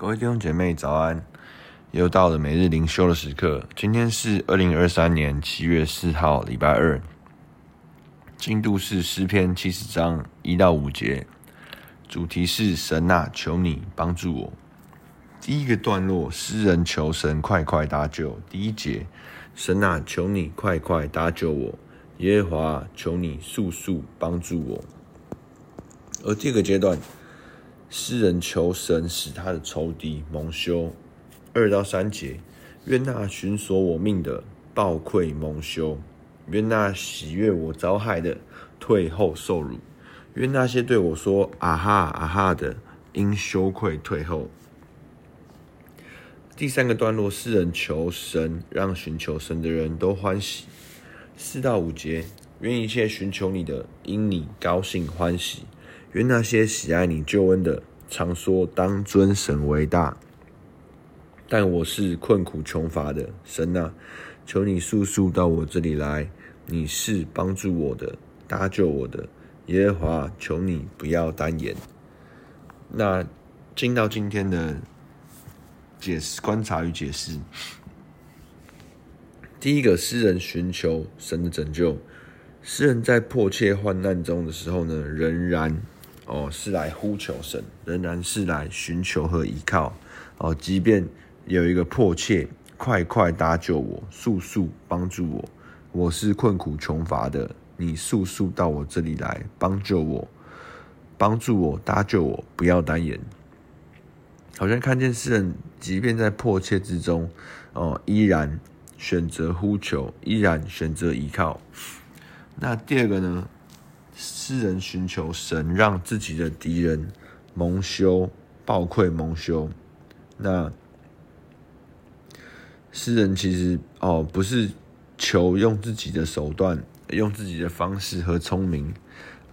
各位弟兄姐妹早安，又到了每日灵修的时刻。今天是二零二三年七月四号，礼拜二。进度是诗篇七十章一到五节，主题是神啊，求你帮助我。第一个段落，诗人求神快快搭救。第一节，神啊，求你快快搭救我，耶和华，求你速速帮助我。而这个阶段。诗人求神使他的仇敌蒙羞，二到三节，愿那寻索我命的暴愧蒙羞，愿那喜悦我遭害的退后受辱，愿那些对我说啊哈啊哈的因羞愧退后。第三个段落，诗人求神让寻求神的人都欢喜，四到五节，愿一切寻求你的因你高兴欢喜。愿那些喜爱你救恩的，常说当尊神为大。但我是困苦穷乏的，神啊，求你速速到我这里来。你是帮助我的，搭救我的，耶和华，求你不要单言。那进到今天的解释、观察与解释。第一个，诗人寻求神的拯救。诗人在迫切患难中的时候呢，仍然。哦，是来呼求神，仍然是来寻求和依靠。哦，即便有一个迫切，快快搭救我，速速帮助我。我是困苦穷乏的，你速速到我这里来帮助我，帮助我，搭救我，不要单言。好像看见诗人，即便在迫切之中，哦，依然选择呼求，依然选择依靠。那第二个呢？诗人寻求神，让自己的敌人蒙羞、抱愧、蒙羞。那诗人其实哦，不是求用自己的手段、用自己的方式和聪明，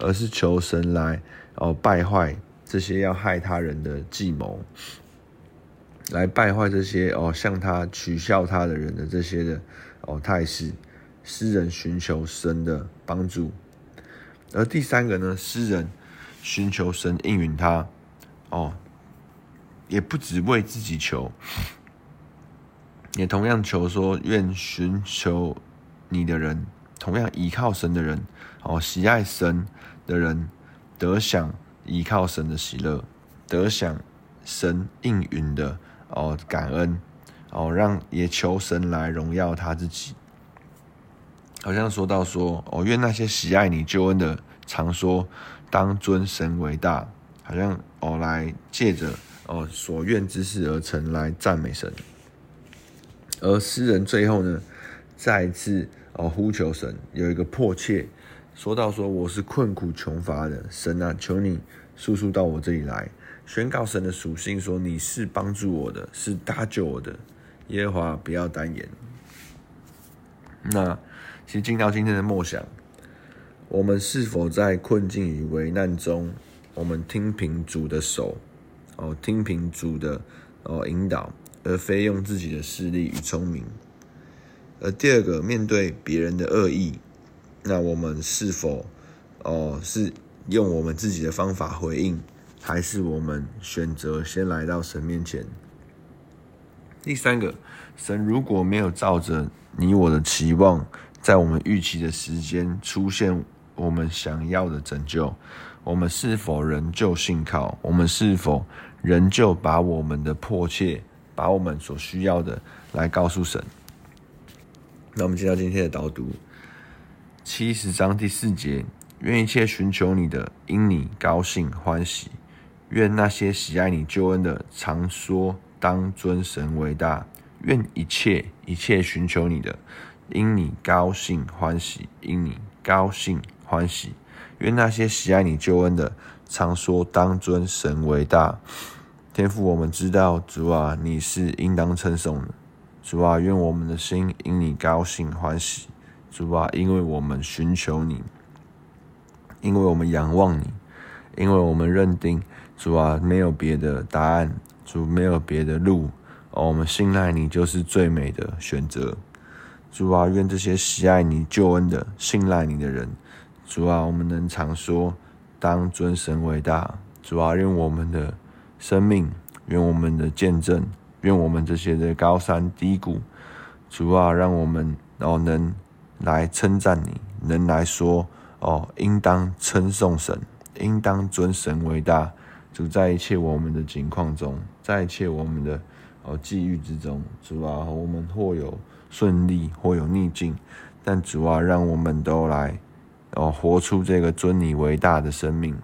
而是求神来哦败坏这些要害他人的计谋，来败坏这些哦向他取笑他的人的这些的哦态势。诗人寻求神的帮助。而第三个呢，诗人寻求神应允他，哦，也不只为自己求，也同样求说，愿寻求你的人，同样依靠神的人，哦，喜爱神的人，得享依靠神的喜乐，得享神应允的哦感恩，哦，让也求神来荣耀他自己。好像说到说哦，愿那些喜爱你救恩的，常说当尊神为大，好像哦来借着哦所愿之事而成来赞美神。而诗人最后呢，再一次哦呼求神，有一个迫切，说到说我是困苦穷乏的，神啊，求你速速到我这里来，宣告神的属性，说你是帮助我的，是搭救我的，耶和华不要单言。那。其实进到今天的默想，我们是否在困境与危难中，我们听凭主的手，哦，听凭主的哦引导，而非用自己的势力与聪明？而第二个，面对别人的恶意，那我们是否哦是用我们自己的方法回应，还是我们选择先来到神面前？第三个，神如果没有照着你我的期望，在我们预期的时间出现我们想要的拯救，我们是否仍旧信靠？我们是否仍旧把我们的迫切，把我们所需要的来告诉神？那我们进到今天的导读，七十章第四节：愿一切寻求你的，因你高兴欢喜；愿那些喜爱你救恩的，常说当尊神为大；愿一切一切寻求你的。因你高兴欢喜，因你高兴欢喜。愿那些喜爱你救恩的，常说当尊神为大。天父，我们知道主啊，你是应当称颂的。主啊，愿我们的心因你高兴欢喜。主啊，因为我们寻求你，因为我们仰望你，因为我们认定主啊，没有别的答案，主没有别的路，我们信赖你就是最美的选择。主啊，愿这些喜爱你救恩的、信赖你的人，主啊，我们能常说当尊神为大。主啊，愿我们的生命愿我们的见证，愿我们这些的高山低谷，主啊，让我们哦能来称赞你，能来说哦，应当称颂神，应当尊神为大。主在一切我们的境况中，在一切我们的哦际遇之中，主啊，我们或有顺利，或有逆境，但主啊，让我们都来哦活出这个尊你为大的生命，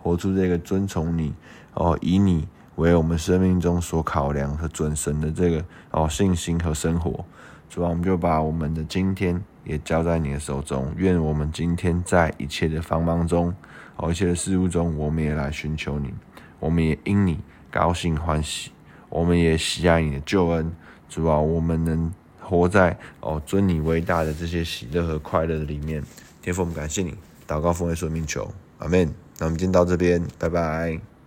活出这个尊崇你哦，以你为我们生命中所考量和准神的这个哦信心和生活。主啊，我们就把我们的今天也交在你的手中，愿我们今天在一切的繁忙中，哦一切的事物中，我们也来寻求你。我们也因你高兴欢喜，我们也喜爱你的救恩，主啊，我们能活在哦尊你为大的这些喜乐和快乐的里面。天父，我们感谢你，祷告奉耶稣名求，阿门。那我们今天到这边，拜拜。